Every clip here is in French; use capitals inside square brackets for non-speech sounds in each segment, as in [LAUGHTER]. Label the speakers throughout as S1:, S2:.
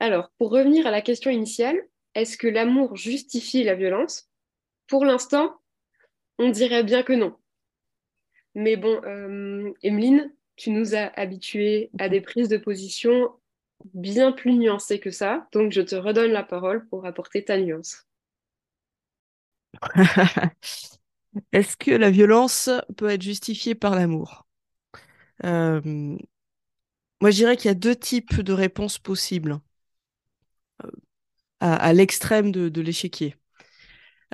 S1: Alors, pour revenir à la question initiale, est-ce que l'amour justifie la violence? Pour l'instant, on dirait bien que non. Mais bon, euh, Emeline, tu nous as habitués à des prises de position bien plus nuancées que ça, donc je te redonne la parole pour apporter ta nuance. [LAUGHS]
S2: Est-ce que la violence peut être justifiée par l'amour? Euh, Moi, je dirais qu'il y a deux types de réponses possibles euh, à, l'extrême de, l'échiquier.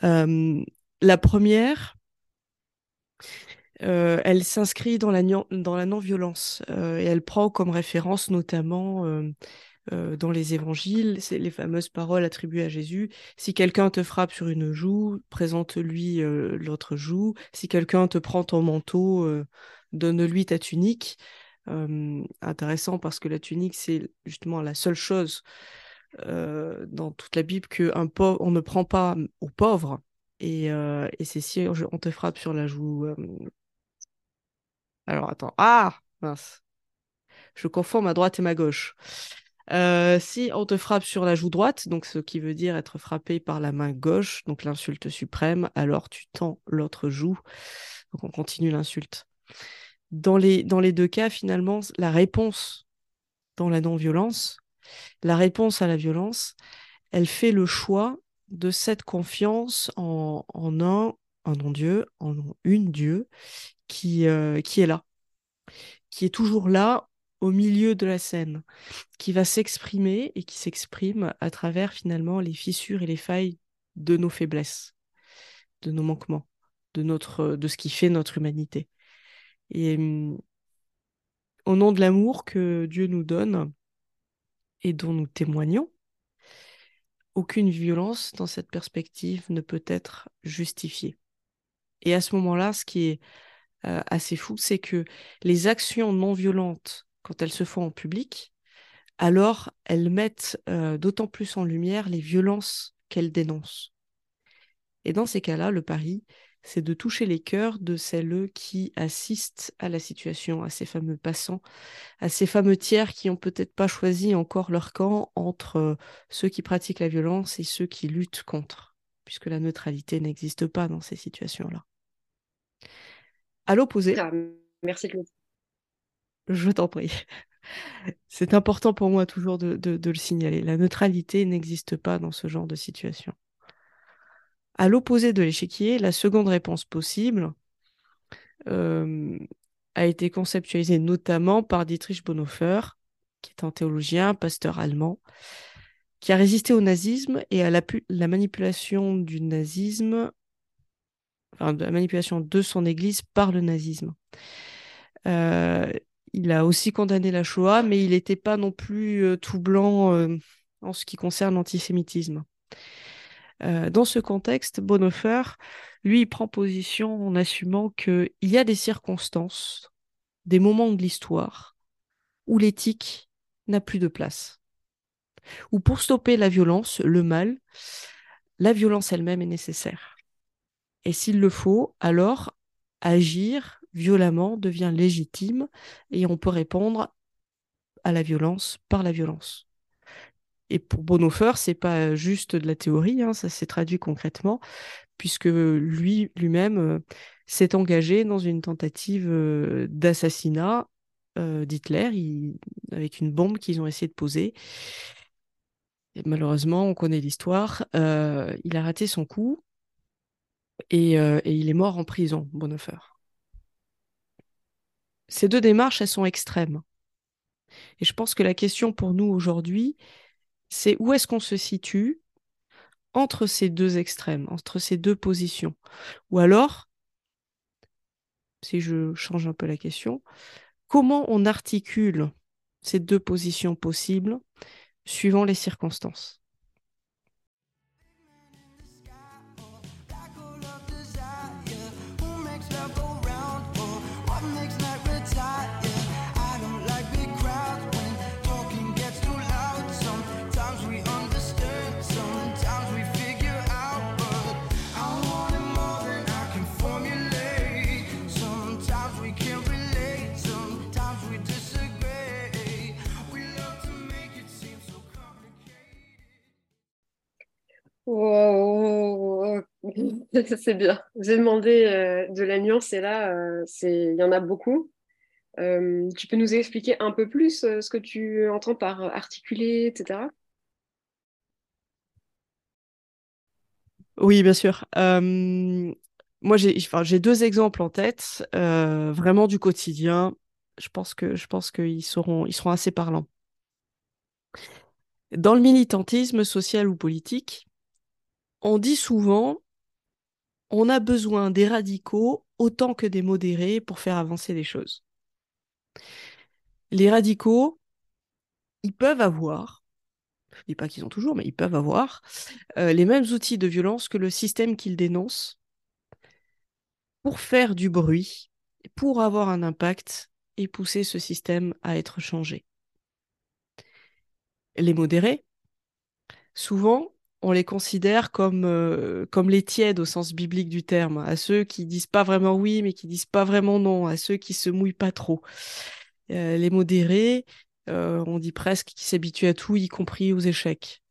S2: Euh, la première, elle s'inscrit dans la, non-violence et elle prend comme référence notamment euh, dans les évangiles, les fameuses paroles attribuées à Jésus. Si quelqu'un te frappe sur une joue, présente-lui euh, l'autre joue. Si quelqu'un te prend ton manteau, euh, donne-lui ta tunique. intéressant parce que la tunique, c'est justement la seule chose dans toute la Bible qu'on on ne prend pas aux pauvres. Et, et c'est si on te frappe sur la joue. Alors attends. Ah mince. Je confonds ma droite et ma gauche. Euh, si on te frappe sur la joue droite, donc ce qui veut dire être frappé par la main gauche, donc l'insulte suprême, alors tu tends l'autre joue. Donc on continue l'insulte. Dans les, dans les deux cas, finalement, la réponse dans la non-violence, la réponse à la violence, elle fait le choix de cette confiance en, en un, un non-Dieu, en une Dieu, qui, euh, qui est là, qui est toujours là au milieu de la scène, qui va s'exprimer et qui s'exprime à travers finalement les fissures et les failles de nos faiblesses, de nos manquements, de, notre, de ce qui fait notre humanité. Et hum, au nom de l'amour que Dieu nous donne et dont nous témoignons, aucune violence dans cette perspective ne peut être justifiée. Et à ce moment-là, ce qui est euh, assez fou, c'est que les actions non violentes quand elles se font en public, alors elles mettent euh, d'autant plus en lumière les violences qu'elles dénoncent. Et dans ces cas-là, le pari, c'est de toucher les cœurs de celles qui assistent à la situation, à ces fameux passants, à ces fameux tiers qui n'ont peut-être pas choisi encore leur camp entre euh, ceux qui pratiquent la violence et ceux qui luttent contre, puisque la neutralité n'existe pas dans ces situations-là. À l'opposé.
S1: Ah, merci Claude.
S2: Je t'en prie. [LAUGHS] C'est important pour moi toujours de, le signaler. La neutralité n'existe pas dans ce genre de situation. À l'opposé de l'échiquier, la seconde réponse possible euh, a été conceptualisée notamment par Dietrich Bonhoeffer, qui est un théologien, pasteur allemand, qui a résisté au nazisme et à la, manipulation du nazisme, enfin, de la manipulation de son Église par le nazisme. Euh, il a aussi condamné la Shoah, mais il n'était pas non plus euh, tout blanc en ce qui concerne l'antisémitisme. Euh, dans ce contexte, Bonhoeffer, lui, prend position en assumant qu'il y a des circonstances, des moments de l'histoire où l'éthique n'a plus de place. Où pour stopper la violence, le mal, la violence elle-même est nécessaire. Et s'il le faut, alors agir violemment devient légitime et on peut répondre à la violence par la violence. Et pour Bonhoeffer, c'est pas juste de la théorie, hein, ça s'est traduit concrètement, puisque lui lui-même euh, s'est engagé dans une tentative euh, d'assassinat euh, d'Hitler avec une bombe qu'ils ont essayé de poser. Et malheureusement, on connaît l'histoire. il a raté son coup et, et il est mort en prison, Bonhoeffer ces deux démarches, elles sont extrêmes. Et je pense que la question pour nous aujourd'hui, c'est où est-ce qu'on se situe entre ces deux extrêmes, entre ces deux positions. Ou alors, si je change un peu la question, comment on articule ces deux positions possibles suivant les circonstances? [LAUGHS]
S1: c'est bien. J'ai demandé euh, de la nuance et là, euh, il y en a beaucoup. Euh, tu peux nous expliquer un peu plus ce que tu entends par articuler, etc.
S2: Oui, bien sûr. moi, j'ai, deux exemples en tête, vraiment du quotidien. Je pense que, qu'ils seront, ils seront assez parlants. Dans le militantisme social ou politique, on dit souvent on a besoin des radicaux autant que des modérés pour faire avancer les choses. Les radicaux, ils peuvent avoir, je ne dis pas qu'ils ont toujours, mais ils peuvent avoir euh, les mêmes outils de violence que le système qu'ils dénoncent pour faire du bruit, pour avoir un impact et pousser ce système à être changé. Les modérés, souvent, on les considère comme, euh, comme les tièdes au sens biblique du terme, à ceux qui disent pas vraiment oui, mais qui disent pas vraiment non, à ceux qui se mouillent pas trop. Euh, les modérés, euh, on dit presque qu'ils s'habituent à tout, y compris aux échecs.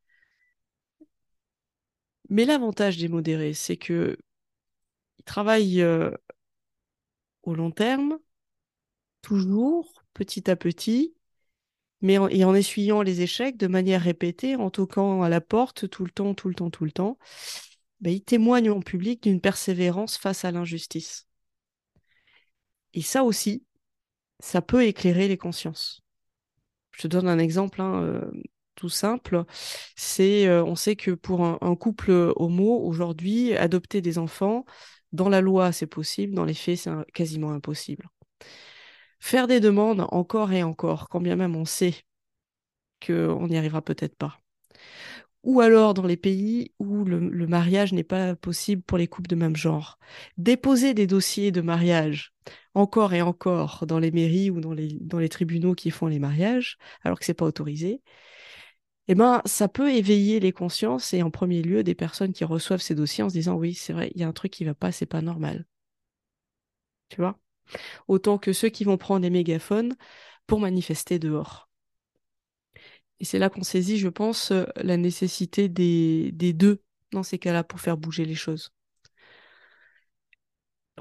S2: Mais l'avantage des modérés, c'est que ils travaillent au long terme, toujours, petit à petit, mais en, et en essuyant les échecs de manière répétée, en toquant à la porte tout le temps, tout le temps, tout le temps, ben, il témoigne en public d'une persévérance face à l'injustice. Et ça aussi, ça peut éclairer les consciences. Je te donne un exemple hein, euh, tout simple. C'est, euh, on sait que pour un couple homo aujourd'hui, adopter des enfants, dans la loi c'est possible, dans les faits c'est quasiment impossible faire des demandes encore et encore, quand bien même on sait qu'on n'y arrivera peut-être pas. Ou alors dans les pays où le, mariage n'est pas possible pour les couples de même genre. Déposer des dossiers de mariage encore et encore dans les mairies ou dans les, tribunaux qui font les mariages, alors que c'est pas autorisé, eh ben, ça peut éveiller les consciences et en premier lieu des personnes qui reçoivent ces dossiers en se disant oui, c'est vrai, il y a un truc qui va pas, c'est pas normal. Tu vois? Autant que ceux qui vont prendre des mégaphones pour manifester dehors. Et c'est là qu'on saisit, je pense, euh, la nécessité des, des deux dans ces cas-là pour faire bouger les choses.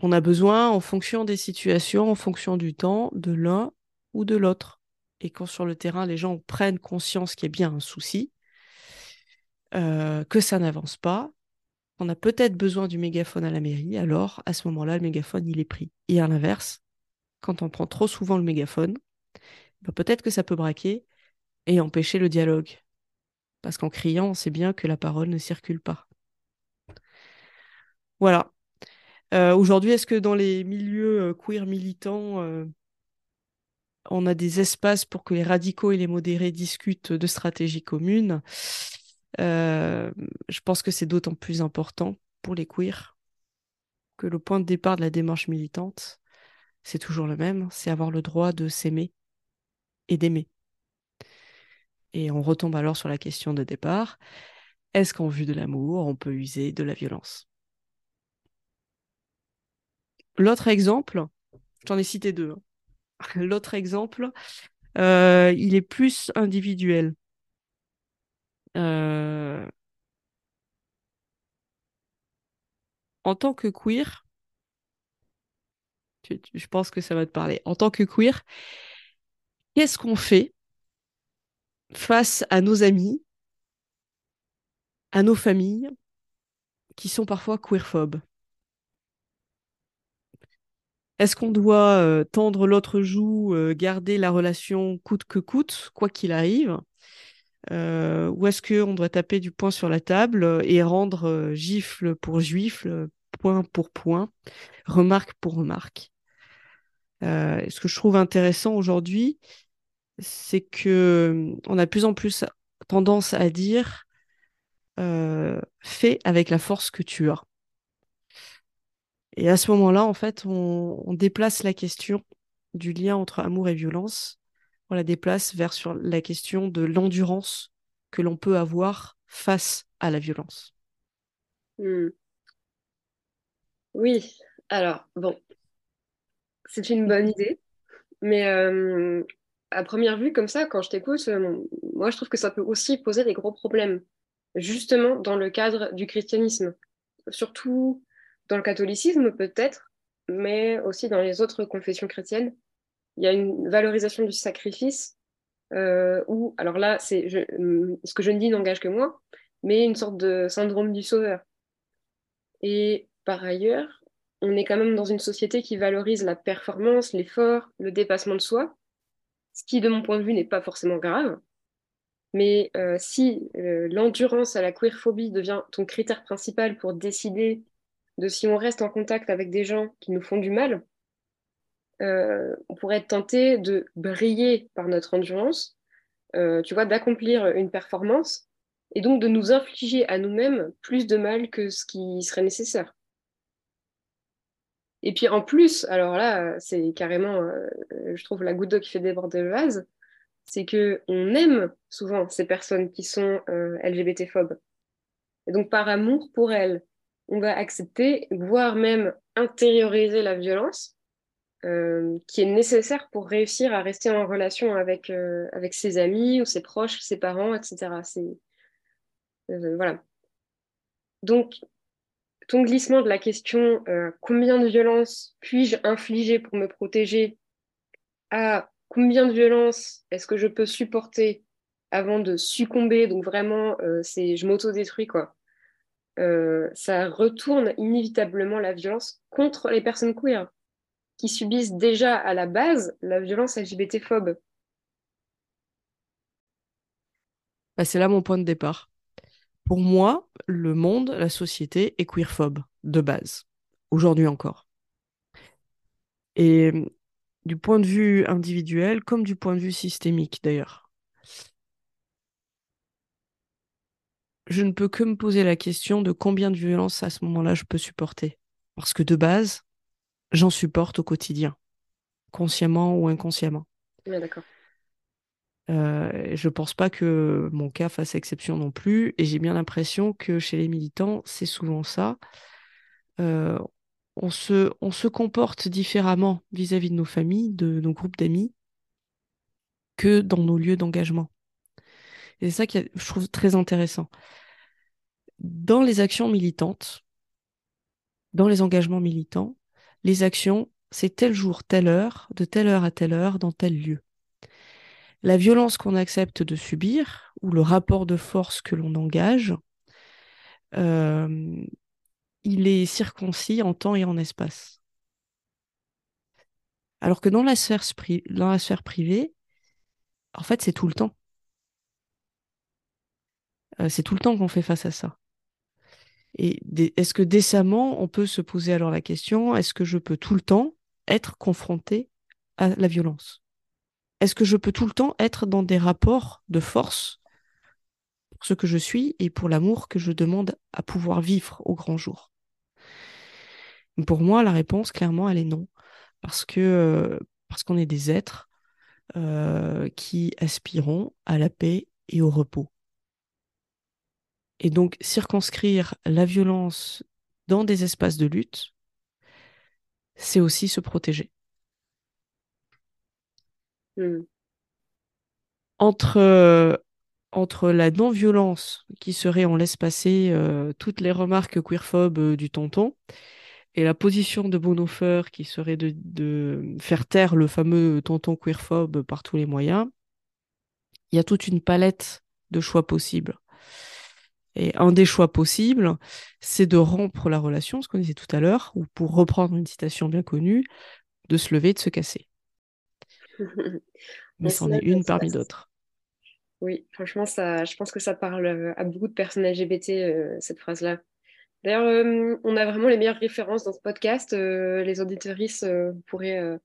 S2: On a besoin, en fonction des situations, en fonction du temps, de l'un ou de l'autre. Et quand sur le terrain, les gens prennent conscience qu'il y a bien un souci, euh, que ça n'avance pas, on a peut-être besoin du mégaphone à la mairie, alors à ce moment-là, le mégaphone, il est pris. Et à l'inverse, quand on prend trop souvent le mégaphone, bah, peut-être que ça peut braquer et empêcher le dialogue. Parce qu'en criant, on sait bien que la parole ne circule pas. Voilà. Euh, aujourd'hui, est-ce que dans les milieux euh, queer militants, euh, on a des espaces pour que les radicaux et les modérés discutent de stratégies communes? Euh, je pense que c'est d'autant plus important pour les queers que le point de départ de la démarche militante, c'est toujours le même, c'est avoir le droit de s'aimer et d'aimer. Et on retombe alors sur la question de départ, est-ce qu'en vue de l'amour, on peut user de la violence? L'autre exemple, je t'en ai cité deux, hein. [LAUGHS] l'autre exemple, euh, il est plus individuel. Euh, en tant que queer, je pense que ça va te parler. En tant que queer, qu'est-ce qu'on fait face à nos amis, à nos familles qui sont parfois queerphobes? Est-ce qu'on doit euh, tendre l'autre joue, euh, garder la relation coûte que coûte, quoi qu'il arrive? Euh, ou est-ce qu'on doit taper du poing sur la table et rendre euh, gifle pour gifle, point pour point, remarque pour remarque euh, Ce que je trouve intéressant aujourd'hui, c'est que on a de plus en plus tendance à dire fais avec la force que tu as. Et à ce moment-là, en fait, on déplace la question du lien entre amour et violence la déplace vers sur la question de l'endurance que l'on peut avoir face à la violence.
S1: Hmm. Oui, alors, bon, c'est une bonne idée, mais euh, à première vue, comme ça, quand je t'écoute, euh, moi, je trouve que ça peut aussi poser des gros problèmes, justement dans le cadre du christianisme. surtout dans le catholicisme peut-être, mais aussi dans les autres confessions chrétiennes. Il y a une valorisation du sacrifice euh, alors là, c'est ce que je ne dis n'engage que moi, mais une sorte de syndrome du sauveur. Et par ailleurs, on est quand même dans une société qui valorise la performance, l'effort, le dépassement de soi, ce qui, de mon point de vue, n'est pas forcément grave. Mais euh, si euh, l'endurance à la queerphobie devient ton critère principal pour décider de si on reste en contact avec des gens qui nous font du mal, euh, on pourrait être tenté de briller par notre endurance, tu vois, d'accomplir une performance et donc de nous infliger à nous-mêmes plus de mal que ce qui serait nécessaire. Et puis en plus, alors là, c'est carrément, je trouve, la goutte d'eau qui fait déborder le vase, c'est que on aime souvent ces personnes qui sont euh, LGBT-phobes. Et donc par amour pour elles, on va accepter, voire même intérioriser la violence euh, qui est nécessaire pour réussir à rester en relation avec, euh, ses amis ou ses proches, ses parents, etc. C'est, voilà. Donc, ton glissement de la question combien de violence puis-je infliger pour me protéger? À combien de violence est-ce que je peux supporter avant de succomber? Donc vraiment, euh, c'est je m'auto-détruis quoi. Euh, ça retourne inévitablement la violence contre les personnes queer qui subissent déjà à la base la violence LGBT-phobe.
S2: Bah, c'est là mon point de départ. Pour moi, le monde, la société est queerphobe de base, aujourd'hui encore. Et du point de vue individuel comme du point de vue systémique d'ailleurs. Je ne peux que me poser la question de combien de violence à ce moment-là je peux supporter. Parce que de base, j'en supporte au quotidien, consciemment ou inconsciemment.
S1: Oui, d'accord.
S2: Euh, je pense pas que mon cas fasse exception non plus, et j'ai bien l'impression que chez les militants, c'est souvent ça. Euh, on se, on se comporte différemment vis-à-vis de nos familles, de nos groupes d'amis, que dans nos lieux d'engagement. Et c'est ça que je trouve très intéressant. Dans les actions militantes, dans les engagements militants, les actions, c'est tel jour, telle heure, de telle heure à telle heure, dans tel lieu. La violence qu'on accepte de subir, ou le rapport de force que l'on engage, euh, il est circoncis en temps et en espace. Alors que dans la sphère, privée, en fait, c'est tout le temps. Euh, c'est tout le temps qu'on fait face à ça. Et est-ce que décemment, on peut se poser alors la question, est-ce que je peux tout le temps être confronté à la violence? Est-ce que je peux tout le temps être dans des rapports de force pour ce que je suis et pour l'amour que je demande à pouvoir vivre au grand jour? Pour moi, la réponse, clairement, elle est non. Parce que euh, parce qu'on est des êtres euh, qui aspirons à la paix et au repos. Et donc, circonscrire la violence dans des espaces de lutte, c'est aussi se protéger. Hmm. Entre, euh, entre la non-violence qui serait on laisse passer toutes les remarques queerphobes du tonton et la position de Bonhoeffer, qui serait de, faire taire le fameux tonton queerphobe par tous les moyens, il y a toute une palette de choix possibles. Et un des choix possibles, c'est de rompre la relation, ce qu'on disait tout à l'heure, ou pour reprendre une citation bien connue, de se lever, de se casser. [LAUGHS] Mais c'en est une parmi d'autres.
S1: Oui, franchement, ça, je pense que ça parle à beaucoup de personnes LGBT, euh, cette phrase-là. D'ailleurs, euh, on a vraiment les meilleures références dans ce podcast. Euh, les auditoristes euh, pourraient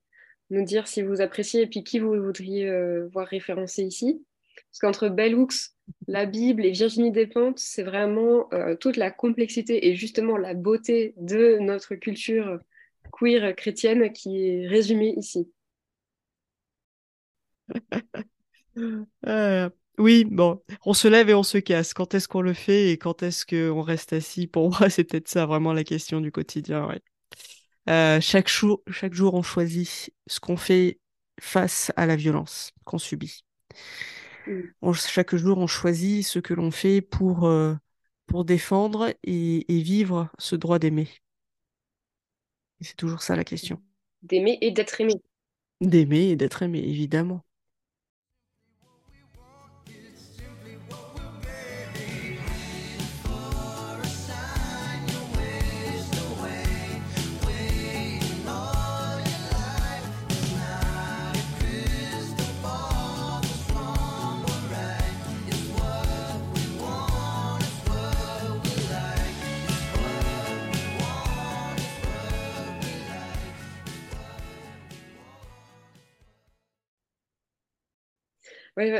S1: nous dire si vous appréciez et puis qui vous voudriez voir référencer ici. Parce qu'entre Bell Hooks, la Bible et Virginie Despentes, c'est vraiment toute la complexité et justement la beauté de notre culture queer chrétienne qui est résumée ici. [LAUGHS]
S2: Oui, bon, on se lève et on se casse. Quand est-ce qu'on le fait et quand est-ce qu'on reste assis? Pour moi, c'est peut-être ça vraiment la question du quotidien. Euh, chaque, jour, chaque jour, on choisit ce qu'on fait face à la violence qu'on subit. Chaque jour, on choisit ce que l'on fait pour, euh, pour défendre et, vivre ce droit d'aimer C'est toujours ça la question.
S1: D'aimer et d'être aimé.
S2: D'aimer et d'être aimé, évidemment.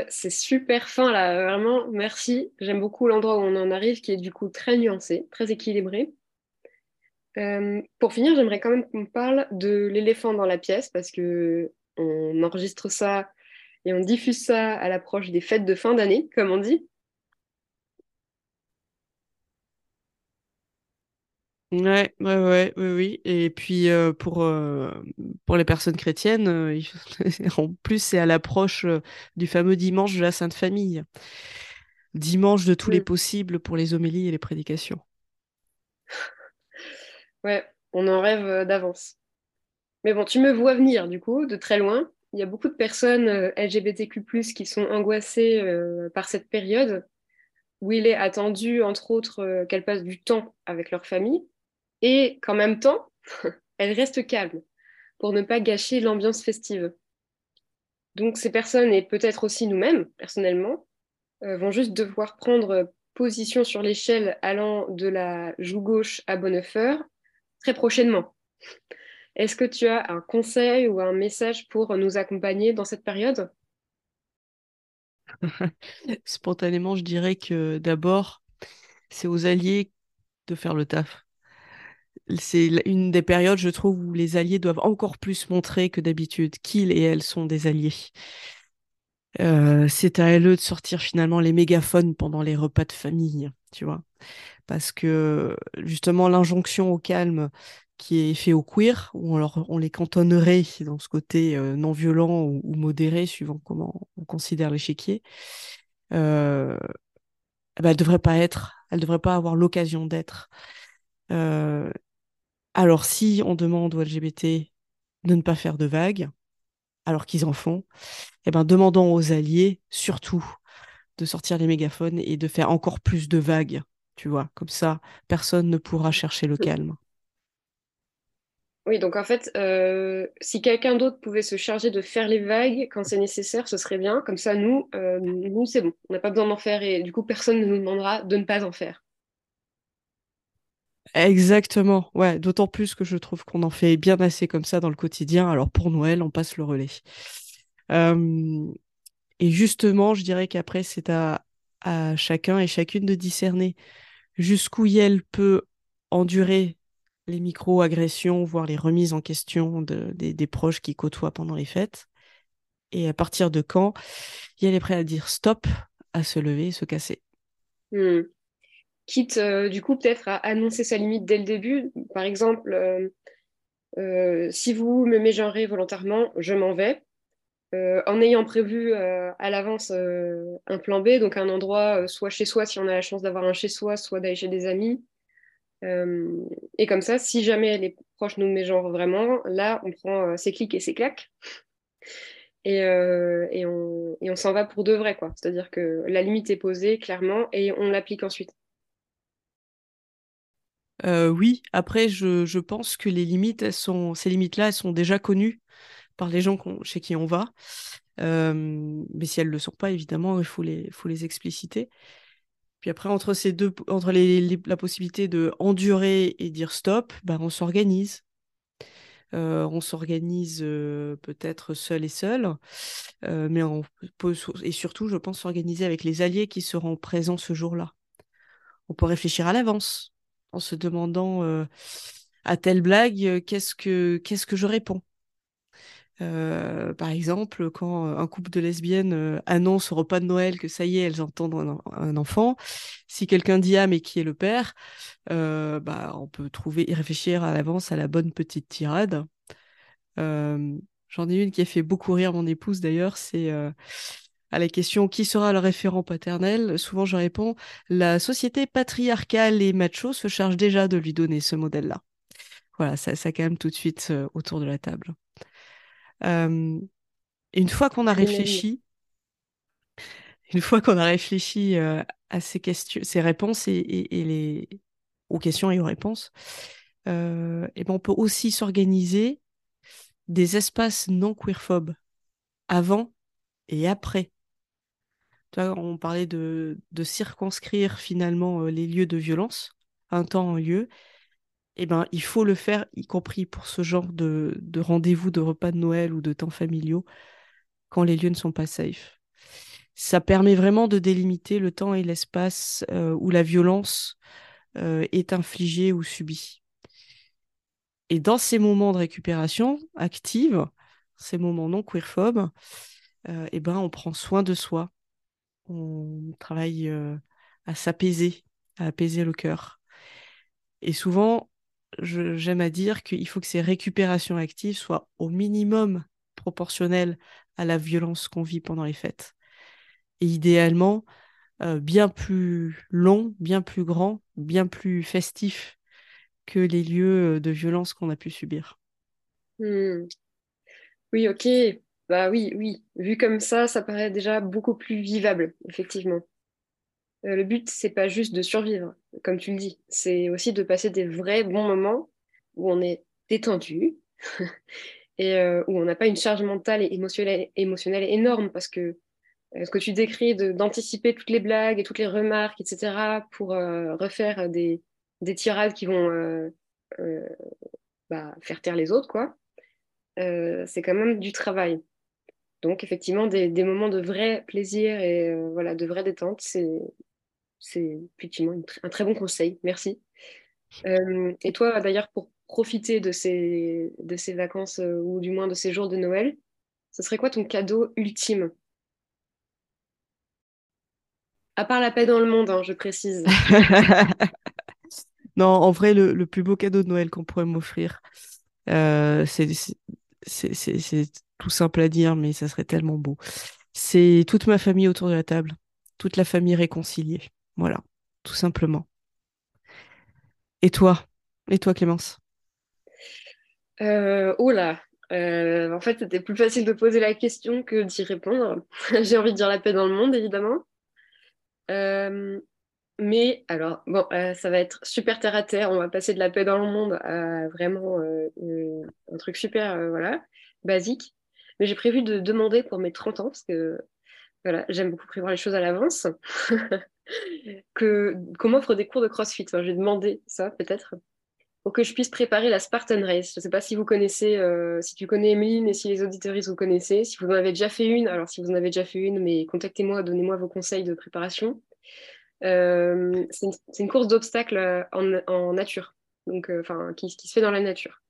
S1: C'est super fin là, vraiment, merci. J'aime beaucoup l'endroit où on en arrive, qui est du coup très nuancé, très équilibré. Euh, pour finir, j'aimerais quand même qu'on parle de l'éléphant dans la pièce, parce que on enregistre ça et on diffuse ça à l'approche des fêtes de fin d'année, comme on dit.
S2: Ouais, ouais, ouais, oui, oui. Et puis euh, pour, euh, pour les personnes chrétiennes, euh, [LAUGHS] en plus, c'est à l'approche du fameux dimanche de la Sainte Famille. Dimanche de tous les possibles pour les homélies et les prédications.
S1: Ouais, on en rêve d'avance. Mais bon, tu me vois venir, du coup, de très loin. Il y a beaucoup de personnes LGBTQ, qui sont angoissées par cette période où il est attendu, entre autres, qu'elles passent du temps avec leur famille et qu'en même temps, [LAUGHS] elle reste calme pour ne pas gâcher l'ambiance festive. Donc ces personnes, et peut-être aussi nous-mêmes, personnellement, euh, vont juste devoir prendre position sur l'échelle allant de la joue gauche à Bonnefeur très prochainement. Est-ce que tu as un conseil ou un message pour nous accompagner dans cette période? [LAUGHS]
S2: Spontanément, je dirais que d'abord, c'est aux alliés de faire le taf c'est une des périodes, je trouve, où les alliés doivent encore plus montrer que d'habitude qu'ils et elles sont des alliés. Euh, c'est à eux de sortir finalement les mégaphones pendant les repas de famille, tu vois. Parce que justement, l'injonction au calme qui est fait au queer, où on, les cantonnerait dans ce côté euh, non violent ou, modéré, suivant comment on considère l'échiquier, euh, ben, elle devrait pas être, elle devrait pas avoir l'occasion d'être. Euh, alors, si on demande aux LGBT de ne pas faire de vagues, alors qu'ils en font, eh ben, demandons aux alliés, surtout, de sortir les mégaphones et de faire encore plus de vagues, tu vois. Comme ça, personne ne pourra chercher le calme.
S1: Oui, donc en fait, euh, si quelqu'un d'autre pouvait se charger de faire les vagues quand c'est nécessaire, ce serait bien. Comme ça, nous, euh, nous c'est bon. On n'a pas besoin d'en faire et du coup, personne ne nous demandera de ne pas en faire.
S2: Exactement, ouais, d'autant plus que je trouve qu'on en fait bien assez comme ça dans le quotidien. Alors pour Noël, on passe le relais. et justement, je dirais qu'après, c'est à, à chacun et chacune de discerner jusqu'où elle peut endurer les micro-agressions, voire les remises en question de, des, proches qui côtoient pendant les fêtes. Et à partir de quand elle est prêt à dire stop, à se lever et se casser.
S1: Mmh quitte euh, du coup peut-être à annoncer sa limite dès le début. Par exemple, euh, euh, si vous me mégenrez volontairement, je m'en vais. en ayant prévu à l'avance un plan B, donc un endroit soit chez soi si on a la chance d'avoir un chez soi, soit d'aller chez des amis. et comme ça, si jamais les proches nous mégenrent vraiment, là, on prend ses clics et ses claques. Et, et, on, et on s'en va pour de vrai, quoi. C'est-à-dire que la limite est posée clairement et on l'applique ensuite.
S2: Euh, oui, après, je, pense que les limites, ces limites-là, elles sont déjà connues par les gens chez qui on va. Euh, mais si elles ne le sont pas, évidemment, il faut les, expliciter. Puis après, entre ces deux, entre la possibilité de endurer et dire stop, ben, on s'organise. Euh, on s'organise peut-être seul et seul, mais et surtout, je pense, s'organiser avec les alliés qui seront présents ce jour-là. On peut réfléchir à l'avance en se demandant euh, à telle blague, euh, qu'est-ce que, je réponds? Euh, par exemple, quand un couple de lesbiennes annonce au repas de Noël que ça y est, elles entendent un, enfant, si quelqu'un dit ah mais qui est le père, bah on peut trouver et réfléchir à l'avance à la bonne petite tirade. J'en ai une qui a fait beaucoup rire mon épouse d'ailleurs, c'est à la question qui sera le référent paternel, souvent je réponds la société patriarcale et macho se charge déjà de lui donner ce modèle-là. Voilà, ça, ça calme tout de suite euh, autour de la table. Euh, une fois qu'on a réfléchi, une fois qu'on a réfléchi euh, à ces questions, ces réponses et, les aux questions et aux réponses, et ben on peut aussi s'organiser des espaces non queerphobes avant et après. On parlait de, circonscrire finalement les lieux de violence, un temps, un lieu, eh ben, il faut le faire, y compris pour ce genre de, rendez-vous de repas de Noël ou de temps familiaux, quand les lieux ne sont pas safe. Ça permet vraiment de délimiter le temps et l'espace euh, où la violence euh, est infligée ou subie. Et dans ces moments de récupération active, ces moments non queerphobes, euh, eh ben, on prend soin de soi. On travaille à s'apaiser, à apaiser le cœur. Et souvent, j'aime à dire qu'il faut que ces récupérations actives soient au minimum proportionnelles à la violence qu'on vit pendant les fêtes. Et idéalement, euh, bien plus long, bien plus grand, bien plus festif que les lieux de violence qu'on a pu subir.
S1: Hmm. Oui, ok. Bah oui, oui. Vu comme ça, ça paraît déjà beaucoup plus vivable, effectivement. Euh, le but, c'est pas juste de survivre, comme tu le dis. C'est aussi de passer des vrais bons moments où on est détendu [LAUGHS] et euh, où on n'a pas une charge mentale et émotionnelle, énorme parce que euh, ce que tu décris d'anticiper toutes les blagues et toutes les remarques, etc., pour refaire des, des, tirades qui vont bah, faire taire les autres, quoi, c'est quand même du travail. Donc, effectivement, des, moments de vrai plaisir et voilà, de vraie détente, c'est effectivement un très bon conseil. Merci. Euh, et toi, d'ailleurs, pour profiter de ces, vacances euh, ou du moins de ces jours de Noël, ce serait quoi ton cadeau ultime? À part la paix dans le monde, hein, je précise. [LAUGHS]
S2: non, en vrai, le, plus beau cadeau de Noël qu'on pourrait m'offrir, euh, c'est tout simple à dire, mais ça serait tellement beau. C'est toute ma famille autour de la table, toute la famille réconciliée. Voilà, tout simplement. Et toi? Et toi, Clémence?
S1: Euh, Oh là euh, En fait, c'était plus facile de poser la question que d'y répondre. [LAUGHS] J'ai envie de dire la paix dans le monde, évidemment. Euh, mais alors, bon, ça va être super terre à terre. On va passer de la paix dans le monde à vraiment un truc super, voilà, basique. Mais j'ai prévu de demander pour mes 30 ans, parce que voilà, j'aime beaucoup prévoir les choses à l'avance. [LAUGHS] qu'on m'offre des cours de CrossFit. Enfin, J'ai demandé ça peut-être pour que je puisse préparer la Spartan Race. Je ne sais pas si vous connaissez, euh, si tu connais Emeline et si les auditeurs vous connaissez. Si vous en avez déjà fait une, alors si vous en avez déjà fait une, mais contactez-moi, donnez-moi vos conseils de préparation. Euh, c'est une, course d'obstacles euh, en, nature, donc enfin qui, se fait dans la nature.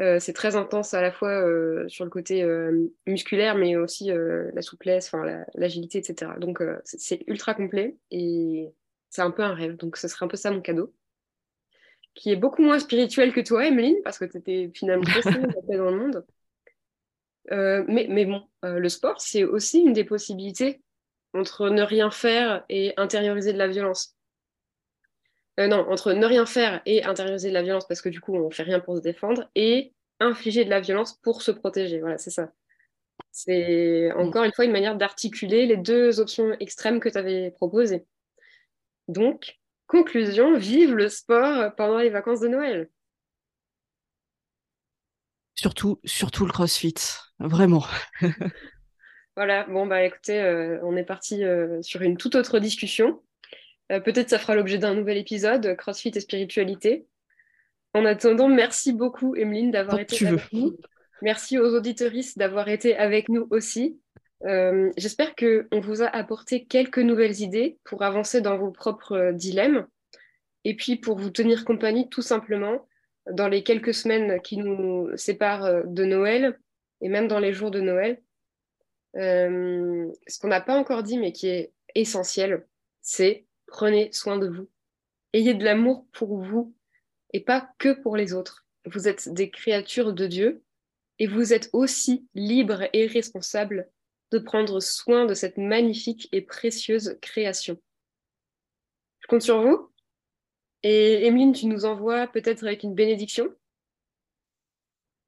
S1: Euh, c'est très intense à la fois euh, sur le côté euh, musculaire, mais aussi la souplesse, l'agilité, etc. Donc c'est ultra complet et c'est un peu un rêve. Donc ce serait un peu ça mon cadeau, qui est beaucoup moins spirituel que toi, Emeline, parce que tu étais finalement [LAUGHS] paix dans le monde. mais, mais bon, le sport, c'est aussi une des possibilités entre ne rien faire et intérioriser de la violence. Euh, non, entre ne rien faire et intérioriser de la violence parce que du coup on fait rien pour se défendre et infliger de la violence pour se protéger. Voilà, c'est ça. C'est encore une fois une manière d'articuler les deux options extrêmes que tu avais proposées. Donc, conclusion, vive le sport pendant les vacances de Noël.
S2: Surtout, surtout le crossfit, vraiment. [LAUGHS]
S1: voilà, bon, bah écoutez, euh, on est parti euh, sur une toute autre discussion. Euh, peut-être ça fera l'objet d'un nouvel épisode, CrossFit et spiritualité. En attendant, merci beaucoup, Emeline, d'avoir été avec nous. Merci aux auditoristes d'avoir été avec nous aussi. Euh, j'espère qu'on vous a apporté quelques nouvelles idées pour avancer dans vos propres dilemmes et puis pour vous tenir compagnie tout simplement dans les quelques semaines qui nous séparent de Noël et même dans les jours de Noël. Euh, ce qu'on n'a pas encore dit mais qui est essentiel, c'est Prenez soin de vous. Ayez de l'amour pour vous et pas que pour les autres. Vous êtes des créatures de Dieu et vous êtes aussi libres et responsables de prendre soin de cette magnifique et précieuse création. Je compte sur vous. Et Emeline, tu nous envoies peut-être avec une bénédiction?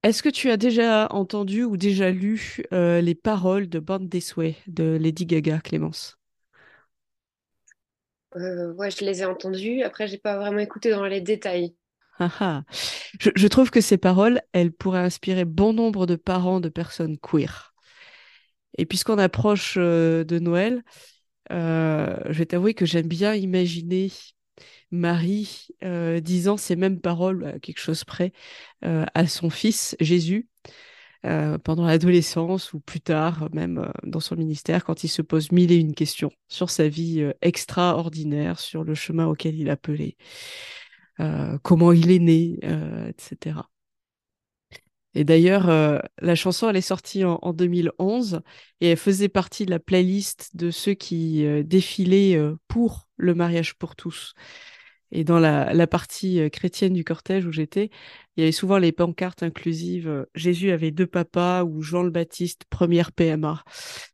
S2: Est-ce que tu as déjà entendu ou déjà lu euh, les paroles de Born This Way de Lady Gaga, Clémence?
S1: Euh, Ouais, je les ai entendues. Après, j'ai pas vraiment écouté dans les détails.
S2: Ah, ah. Je, trouve que ces paroles, elles pourraient inspirer bon nombre de parents de personnes queer. Et puisqu'on approche euh, de Noël, euh, je vais t'avouer que j'aime bien imaginer Marie disant ces mêmes paroles, quelque chose près, à son fils Jésus euh, pendant l'adolescence ou plus tard, même euh, dans son ministère, quand il se pose mille et une questions sur sa vie euh, extraordinaire, sur le chemin auquel il a appelé, comment il est né, etc. Et d'ailleurs, euh, la chanson, elle est sortie en, en, 2011 et elle faisait partie de la playlist de ceux qui euh, défilaient euh, pour le mariage pour tous. Et dans la, partie chrétienne du cortège où j'étais, il y avait souvent les pancartes inclusives Jésus avait deux papas ou Jean le Baptiste, première PMA,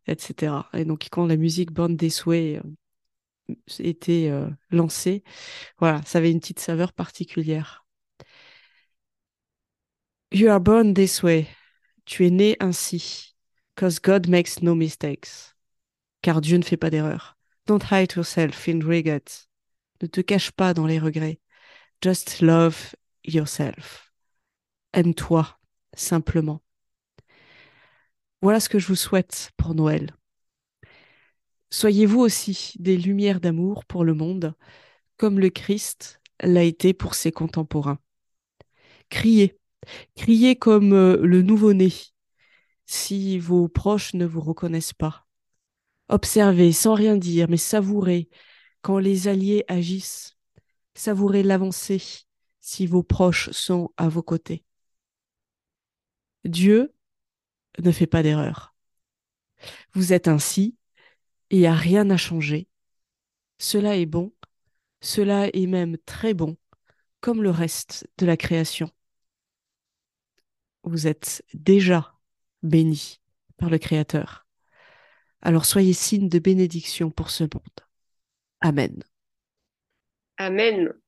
S2: etc. Et donc, quand la musique Bande des Souhaits était lancée, voilà, ça avait une petite saveur particulière. You are born this way. Tu es né ainsi. Cause God makes no mistakes. Car Dieu ne fait pas d'erreur. Don't hide yourself in regrets. Ne te cache pas dans les regrets. Just love yourself. Aime-toi, simplement. Voilà ce que je vous souhaite pour Noël. Soyez vous aussi des lumières d'amour pour le monde, comme le Christ l'a été pour ses contemporains. Criez Criez comme euh, le nouveau-né si vos proches ne vous reconnaissent pas. Observez sans rien dire, mais savourez quand les alliés agissent. Savourez l'avancée si vos proches sont à vos côtés. Dieu ne fait pas d'erreur. Vous êtes ainsi et il n'y a rien à changer. Cela est bon, cela est même très bon, comme le reste de la création vous êtes déjà bénis par le Créateur. Alors soyez signe de bénédiction pour ce monde. Amen.
S1: Amen.